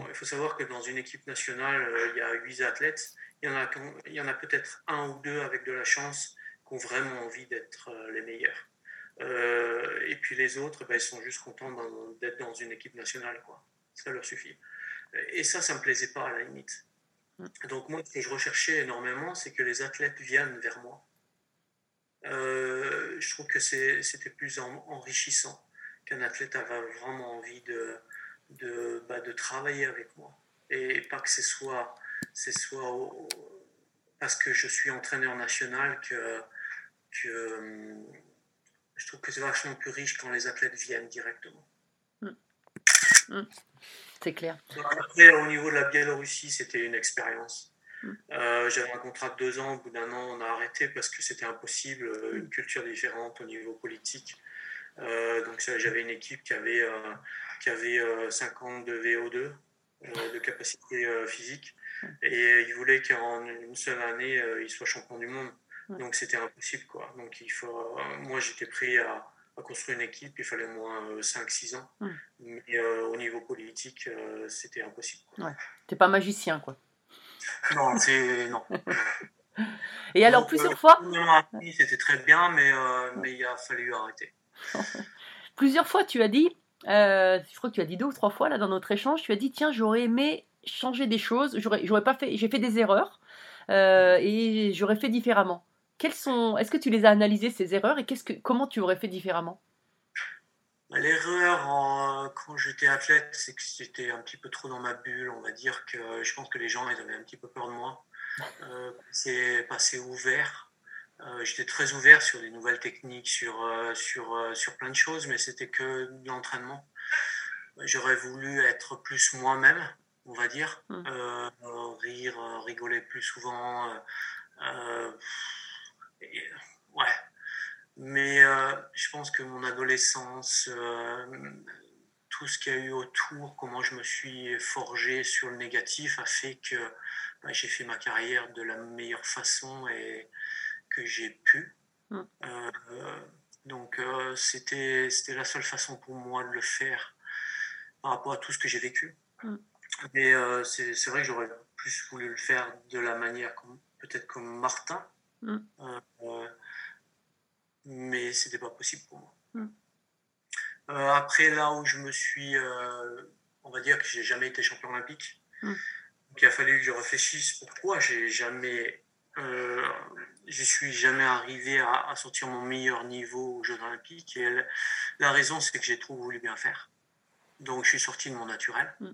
il faut savoir que dans une équipe nationale, euh, il y a huit athlètes. Il y en a, il y en a peut-être un ou deux avec de la chance qui ont vraiment envie d'être euh, les meilleurs. Euh, et puis les autres, ben, ils sont juste contents d'être dans une équipe nationale. Quoi. Ça leur suffit. Et ça, ça ne me plaisait pas à la limite. Mm. Donc moi, ce que je recherchais énormément, c'est que les athlètes viennent vers moi. je trouve que c'était plus enrichissant qu'un athlète avait vraiment envie de, de, bah, de travailler avec moi. Et pas que ce soit, ce soit au- parce que je suis entraîneur national que, que je trouve que c'est vachement plus riche quand les athlètes viennent directement. C'est clair. Après, au niveau de la Biélorussie, c'était une expérience. Mm. Euh, J'avais un contrat de deux ans, au bout d'un an, on a arrêté parce que c'était impossible, une culture différente au niveau politique. Euh, donc j'avais une équipe qui avait, euh, qui avait euh, 50 de VO2 euh, de capacité euh, physique et ils voulaient qu'en une seule année, euh, ils soient champions du monde. Donc c'était impossible. Quoi. Donc il faut, euh, moi, j'étais prêt à, à construire une équipe, il fallait au moins 5-6 ans. Mm. Mais euh, au niveau politique, euh, c'était impossible. quoi. T'es pas magicien, quoi. Non, c'est non. Et alors, Donc, plusieurs euh, fois, C'était très bien, mais, euh, mais il a fallu arrêter. plusieurs fois, tu as dit, euh, je crois que tu as dit deux ou trois fois là dans notre échange, tu as dit, tiens, j'aurais aimé changer des choses, j'aurais, pas fait, j'ai fait des erreurs euh, et j'aurais fait différemment. Quelles sont, est-ce que tu les as analysées ces erreurs et qu'est-ce que, comment tu aurais fait différemment? L'erreur en- quand j'étais athlète, c'est que j'étais un petit peu trop dans ma bulle. On va dire que je pense que les gens avaient un petit peu peur de moi. Euh, c'est passé ouvert. Euh, j'étais très ouvert sur des nouvelles techniques, sur, euh, sur, euh, sur plein de choses, mais c'était que de l'entraînement. J'aurais voulu être plus moi-même, on va dire, Mm. Euh, euh, rire, rigoler plus souvent. euh, et- ouais. Mais euh, je pense que mon adolescence, tout ce qu'il y a eu autour, comment je me suis forgé sur le négatif, a fait que bah, j'ai fait ma carrière de la meilleure façon et que j'ai pu. Mm. Euh, donc euh, c'était c'était la seule façon pour moi de le faire par rapport à tout ce que j'ai vécu. Mm. Mais euh, c'est c'est vrai que j'aurais plus voulu le faire de la manière peut-être comme Martin. Mm. Euh, euh, mais c'était pas possible pour moi. Mm. Euh, après, là où je me suis, on va dire que j'ai jamais été champion olympique, donc il a fallu que je réfléchisse pourquoi j'ai jamais, euh, je suis jamais arrivé à, à sortir mon meilleur niveau aux Jeux olympiques. Et la, la raison, c'est que j'ai trop voulu bien faire. Donc je suis sorti de mon naturel. Mm.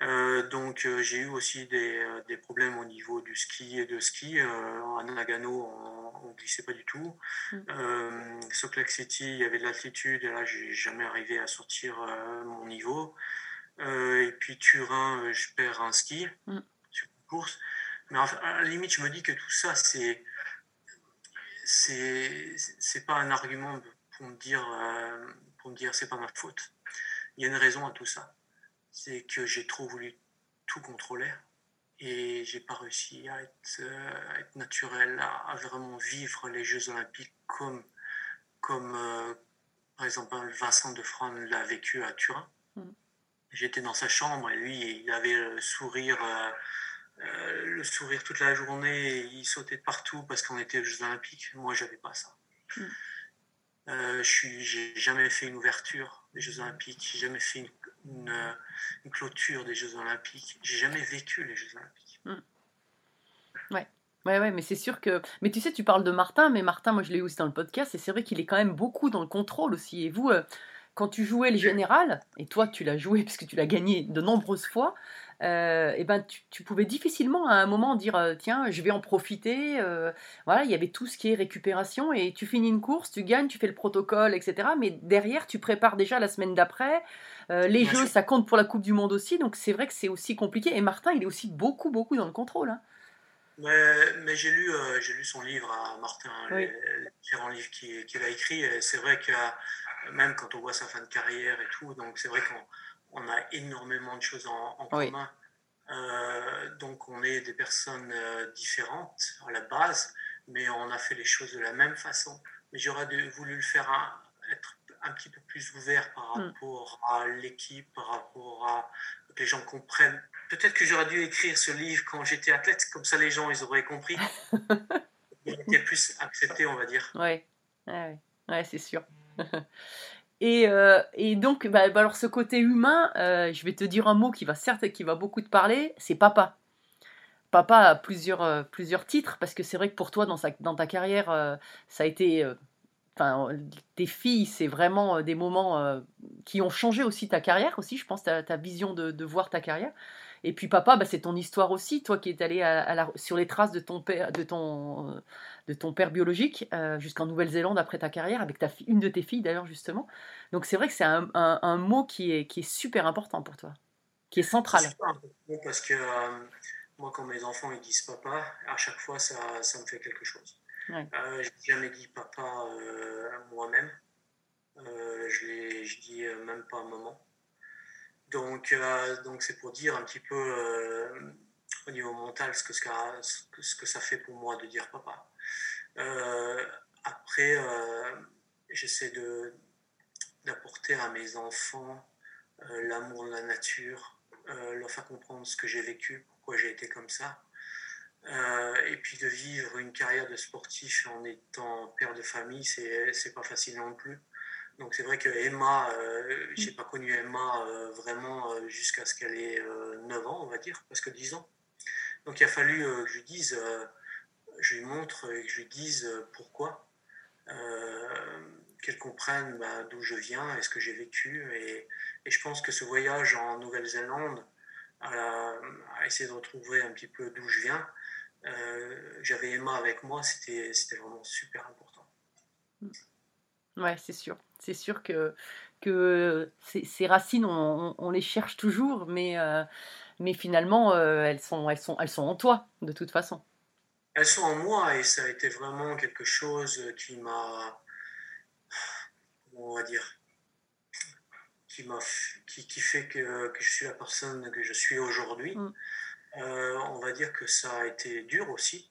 Euh, donc euh, j'ai eu aussi des, euh, des problèmes au niveau du ski et de ski. Euh, à Nagano, on, on glissait pas du tout. Mm. Salt Lake City, il y avait de l'altitude et là, j'ai jamais arrivé à sortir mon niveau. Et puis Turin, je perds un ski Mm. sur une course. Mais à la limite, je me dis que tout ça, c'est c'est c'est pas un argument pour me dire euh, pour me dire c'est pas ma faute. Il y a une raison à tout ça. C'est que j'ai trop voulu tout contrôler et j'ai pas réussi à être, euh, à être naturel, à, à vraiment vivre les Jeux Olympiques comme comme euh, par exemple Vincent de Fran l'a vécu à Turin. Mm. J'étais dans sa chambre et lui, il avait le sourire. Euh, le sourire toute la journée, et il sautait de partout parce qu'on était aux Jeux Olympiques. Moi, j'avais pas ça. Mm. Euh, je suis, j'ai jamais fait une ouverture des Jeux Olympiques, j'ai jamais fait une, une, euh, une clôture des Jeux Olympiques, j'ai jamais vécu les Jeux Olympiques. Ouais, ouais, mais c'est sûr que. Mais tu sais, tu parles de Martin, mais Martin, moi je l'ai eu aussi dans le podcast, et c'est vrai qu'il est quand même beaucoup dans le contrôle aussi. Et vous, euh, quand tu jouais le général, et toi tu l'as joué puisque tu l'as gagné de nombreuses fois, euh, et ben tu, tu pouvais difficilement à un moment dire euh, tiens, je vais en profiter. euh, voilà, il y avait tout ce qui est récupération, et tu finis une course, tu gagnes, tu fais le protocole, etc. Mais derrière, tu prépares déjà la semaine d'après. Euh, les jeux, ça compte pour la Coupe du Monde aussi, donc c'est vrai que c'est aussi compliqué. Et Martin, il est aussi beaucoup, beaucoup dans le contrôle. hein. Mais, mais j'ai lu, euh, j'ai lu son livre à Martin, Oui. les, les différents livres qu'il qu'il a écrits. Et c'est vrai que même quand on voit sa fin de carrière et tout, donc c'est vrai qu'on on a énormément de choses en, en Oui. commun. Euh, donc on est des personnes euh, différentes à la base, mais on a fait les choses de la même façon. Mais j'aurais voulu le faire un- être un petit peu plus ouvert par Mm. rapport à l'équipe, par rapport à que les gens comprennent. Peut-être que j'aurais dû écrire ce livre quand j'étais athlète, comme ça les gens ils auraient compris. Il était plus accepté, on va dire. Ouais, ouais, ouais, ouais, c'est sûr. et, euh, et donc, bah, bah alors ce côté humain, euh, je vais te dire un mot qui va certes, qui va beaucoup te parler, c'est papa. Papa a plusieurs, euh, plusieurs titres, parce que c'est vrai que pour toi, dans, dans ta carrière, ça a été... enfin, tes filles, c'est vraiment des moments qui ont changé aussi ta carrière aussi, je pense, ta, ta vision de, voir ta carrière. Et puis papa, bah, c'est ton histoire aussi, toi qui es allé à, la, sur les traces de ton père, de ton, de ton père biologique jusqu'en Nouvelle-Zélande après ta carrière, avec ta une de tes filles d'ailleurs justement. Donc c'est vrai que c'est un, un, un, mot qui est, qui est super important pour toi, qui est central. Important parce que moi, quand mes enfants ils disent papa, à chaque fois ça, ça me fait quelque chose. Ouais. Euh, je n'ai jamais dit papa euh, moi-même. Euh, je, je dis euh, même pas maman. Donc, donc c'est pour dire un petit peu au niveau mental ce que, ce, que, ça fait pour moi de dire papa. après, j'essaie de, d'apporter à mes enfants l'amour de la nature, leur faire comprendre ce que j'ai vécu, pourquoi j'ai été comme ça. Euh, et puis de vivre une carrière de sportif en étant père de famille, c'est, c'est pas facile non plus. Donc c'est vrai que Emma, euh, j'ai pas connu Emma euh, vraiment euh, jusqu'à ce qu'elle ait 9 ans, on va dire, parce que 10 ans. Donc il a fallu que je lui dise, je lui montre et que je lui dise pourquoi, qu'elle comprenne bah, d'où je viens et ce que j'ai vécu. Et, et, je pense que ce voyage en Nouvelle-Zélande, à, à essayer de retrouver un petit peu d'où je viens, euh, j'avais Emma avec moi, c'était vraiment super important. Ouais, c'est sûr. C'est sûr que, que ces, ces racines, on, on, les cherche toujours, mais, euh, mais finalement, euh, elles, sont, elles, sont, elles sont en toi, de toute façon. Elles sont en moi et ça a été vraiment quelque chose qui m'a, on va dire, qui, qui, qui fait que, que, je suis la personne que je suis aujourd'hui. Mm. Euh, on va dire que ça a été dur aussi.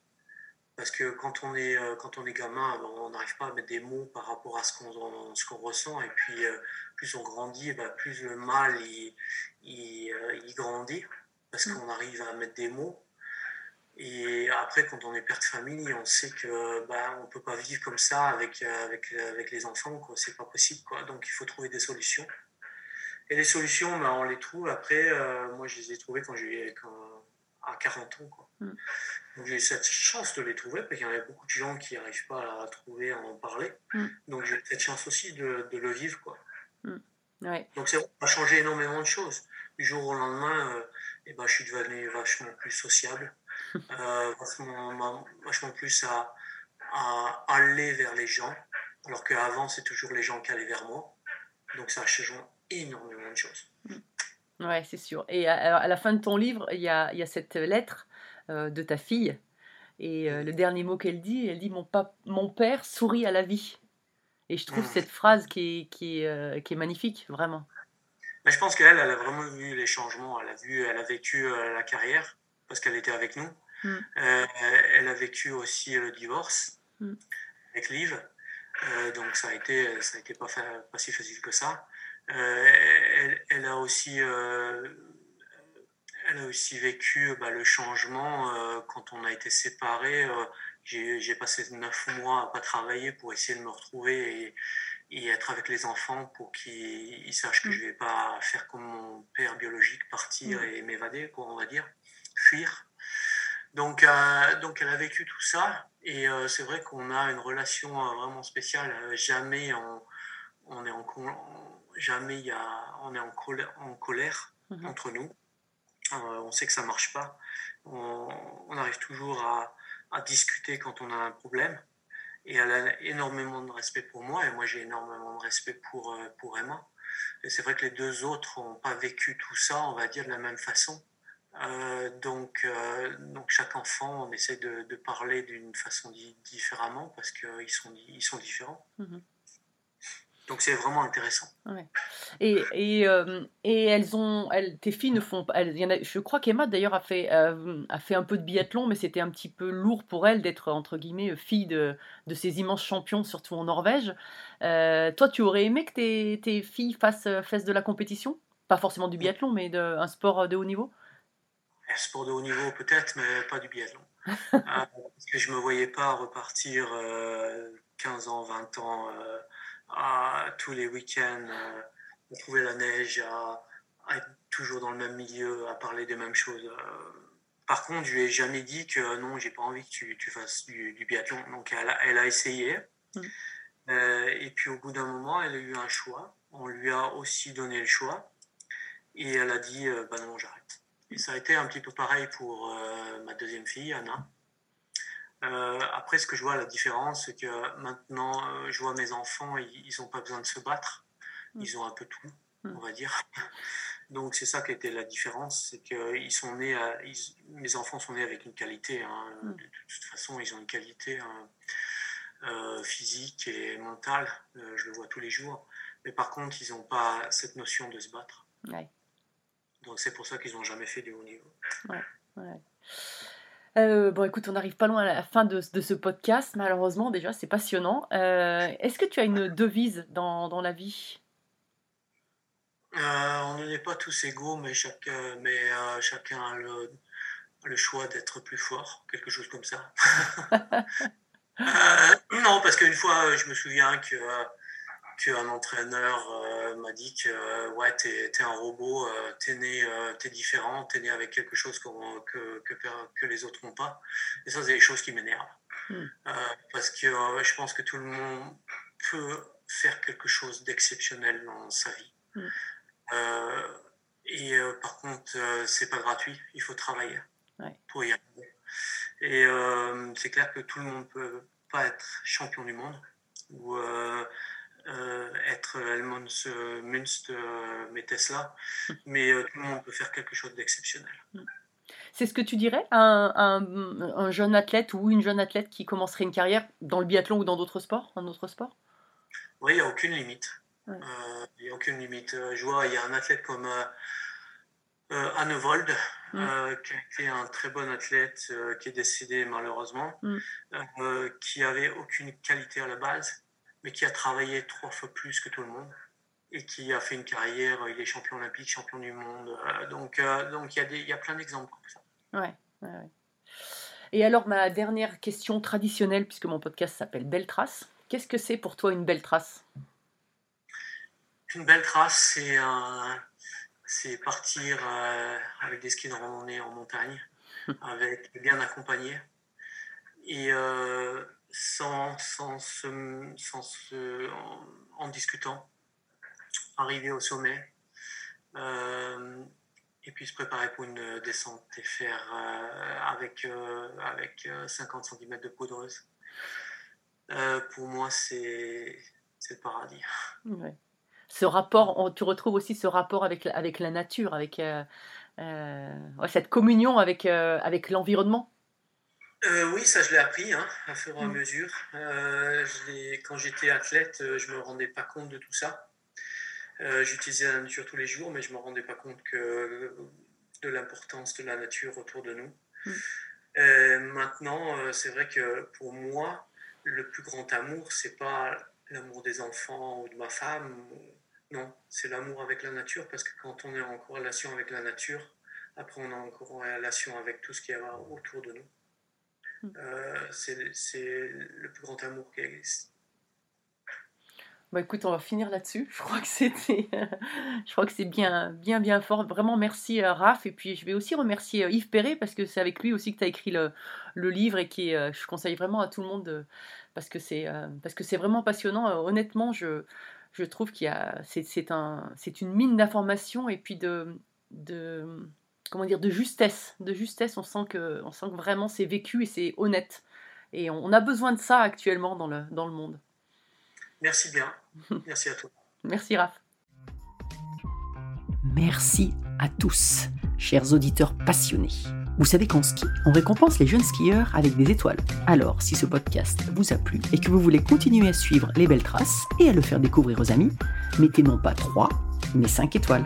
Parce que quand on est, euh, quand on est gamin, ben, on n'arrive pas à mettre des mots par rapport à ce qu'on ce qu'on ressent. Et puis, euh, plus on grandit, ben, plus le mal il, il, grandit. Parce mm. qu'on arrive à mettre des mots. Et après, quand on est père de famille, on sait que ben, on ne peut pas vivre comme ça avec, avec, avec les enfants. C'est pas possible. Quoi. Donc, il faut trouver des solutions. Et les solutions, ben, on les trouve après. moi, je les ai trouvées quand j'ai à 40 ans. Quoi. Mm. Donc j'ai eu cette chance de les trouver, parce qu'il y en a beaucoup de gens qui n'arrivent pas à trouver, à en parler. Mm. Donc j'ai cette chance aussi de, de le vivre. Quoi. Mm. Ouais. Donc ça a changé énormément de choses. Du jour au lendemain, euh, et ben, je suis devenu vachement plus sociable, euh, vachement, vachement, plus à, à, aller vers les gens, alors qu'avant c'est toujours les gens qui allaient vers moi. Donc ça a changé énormément de choses. Ouais, c'est sûr. Et à, la fin de ton livre, il y a, y a cette lettre euh, de ta fille. Et euh, le dernier mot qu'elle dit, elle dit mon, mon père sourit à la vie. Et je trouve mmh. cette phrase qui est, qui est, euh, qui est magnifique, vraiment. Mais je pense qu'elle, elle a vraiment vu les changements. Elle a, vu, elle a vécu la carrière, parce qu'elle était avec nous. Mmh. elle a vécu aussi le divorce mmh. avec Liv. donc ça a été, ça a été pas, pas si facile que ça. Euh, elle, a aussi, euh, elle a aussi vécu bah, le changement euh, quand on a été séparés. j'ai passé neuf mois à pas travailler pour essayer de me retrouver et, et être avec les enfants pour qu'ils sachent que mm. je vais pas faire comme mon père biologique, partir mm. et m'évader, quoi, on va dire, fuir. Donc, donc elle a vécu tout ça et c'est vrai qu'on a une relation vraiment spéciale. jamais on, on est en, jamais y a, on est en colère, en colère mhm. entre nous. Euh, on sait que ça marche pas. On, arrive toujours à, à, discuter quand on a un problème. Et elle a énormément de respect pour moi et moi j'ai énormément de respect pour, euh, pour Emma. Et c'est vrai que les deux autres n'ont pas vécu tout ça, on va dire, de la même façon. Euh, donc, donc chaque enfant, on essaie de, de parler d'une façon différemment parce qu'ils sont, ils sont différents. Mhm. Donc c'est vraiment intéressant. Et, et, euh, et, elles ont, elles, tes filles ne font pas. Y en a, je crois qu'Emma d'ailleurs a fait, euh, a fait un peu de biathlon, mais c'était un petit peu lourd pour elle d'être entre guillemets fille de, de ces immenses champions, surtout en Norvège. Euh, toi, tu aurais aimé que tes, tes filles fassent, fassent, de la compétition? Pas forcément du biathlon, mais de, un sport de haut niveau? Un sport de haut niveau peut-être, mais pas du biathlon. parce que je me voyais pas repartir 15 ans, 20 ans à tous les week-ends, euh, à trouver la neige, à, être toujours dans le même milieu, à parler des mêmes choses. Euh. Par contre, je lui ai jamais dit que non, j'ai pas envie que tu, tu fasses du, biathlon. Donc, elle a, elle a essayé. Mm. Euh, et puis au bout d'un moment, elle a eu un choix. On lui a aussi donné le choix. Et elle a dit, euh, bah non, j'arrête. Et ça a été un petit peu pareil pour euh, ma deuxième fille, Anna. Euh, après, ce que je vois, la différence, c'est que maintenant, euh, je vois mes enfants, ils n'ont pas besoin de se battre. Ils ont un peu tout, on va dire. Donc, c'est ça qui a été la différence, c'est qu'ils sont nés, à- ils- mes enfants sont nés avec une qualité. hein. De, de toute façon, ils ont une qualité hein, euh, physique et mentale. Je le vois tous les jours. Mais par contre, ils n'ont pas cette notion de se battre. Ouais. Donc, c'est pour ça qu'ils n'ont jamais fait du haut niveau. Euh, bon, écoute, on n'arrive pas loin à la fin de, de ce podcast, malheureusement, déjà, c'est passionnant. Euh, Est-ce que tu as une devise dans, dans la vie? Euh, on n'est pas tous égaux, mais, chaque, mais chacun a le, le choix d'être plus fort, quelque chose comme ça. Non, parce qu'une fois, je me souviens que qu'un entraîneur euh, m'a dit que euh, ouais, t'es es un robot, euh, t'es né, t'es différent, t'es né avec quelque chose que, que, que les autres n'ont pas. Et ça, c'est des choses qui m'énervent. Mm. Euh, parce que je pense que tout le monde peut faire quelque chose d'exceptionnel dans sa vie. Mm. Euh, et par contre, c'est pas gratuit, il faut travailler Ouais. pour y arriver. Et euh, c'est clair que tout le monde peut pas être champion du monde ou euh, être Helmut euh, Munst, euh, mais Tesla, mais euh, tout le monde peut faire quelque chose d'exceptionnel. C'est ce que tu dirais à un, un- un jeune athlète ou une jeune athlète qui commencerait une carrière dans le biathlon ou dans d'autres sports, un autre sport? Oui, il n'y a aucune limite. Ouais. Euh, Il n'y a aucune limite. Euh, Je vois, il y a un athlète comme euh, euh, Anne Vold, Mm. euh, qui été un très bon athlète, euh, qui est décédé malheureusement, Mm. euh, qui avait aucune qualité à la base, mais qui a travaillé trois fois plus que tout le monde et qui a fait une carrière. Il est champion olympique, champion du monde. Euh, donc, euh, donc il y a des, il y a plein d'exemples comme ça. Ouais, ouais, ouais. Et alors, ma dernière question traditionnelle, puisque mon podcast s'appelle Belle Trace, qu'est-ce que c'est pour toi une belle trace? Une belle trace, c'est un- c'est partir euh, avec des skis de randonnée en montagne, avec bien accompagné et euh, sans, sans, se, sans se- en, discutant, arriver au sommet euh, et puis se préparer pour une descente et faire euh, avec, euh, avec euh, 50 cm de poudreuse. Pour moi, c'est le paradis. Ce rapport, tu retrouves aussi ce rapport avec, avec la nature, avec cette communion avec, avec l'environnement. Euh, oui, ça je l'ai appris hein, à fur et à Mm. mesure. Euh, je quand j'étais athlète, euh, je me rendais pas compte de tout ça. Euh, J'utilisais la nature tous les jours, mais je me rendais pas compte que de l'importance de la nature autour de nous. Mm. Maintenant, c'est vrai que pour moi, le plus grand amour, c'est pas l'amour des enfants ou de ma femme. Non, c'est l'amour avec la nature, parce que quand on est en corrélation avec la nature, après on est en corrélation avec tout ce qui est autour de nous. Mm. Euh, c'est le plus grand amour qui existe. Bah écoute, on va finir là-dessus. Je crois que c'était, je crois que c'est bien, bien, bien fort. Vraiment, merci euh, Raph. Et puis, je vais aussi remercier euh, Yves Perret parce que c'est avec lui aussi que tu as écrit le, le livre et qui, est, euh, je conseille vraiment à tout le monde de- parce que c'est, parce que c'est vraiment passionnant. Honnêtement, je, je trouve qu'il y a, c'est, c'est un, c'est une mine d'informations et puis de, de, comment dire, de justesse, de justesse. On sent que, on sent que vraiment c'est vécu et c'est honnête. Et on, on a besoin de ça actuellement dans le, dans le monde. Merci bien. Merci à toi. Merci Raph. Merci à tous, chers auditeurs passionnés. Vous savez qu'en ski, on récompense les jeunes skieurs avec des étoiles. Alors, si ce podcast vous a plu et que vous voulez continuer à suivre les belles traces et à le faire découvrir aux amis, mettez non pas 3, mais 5 étoiles.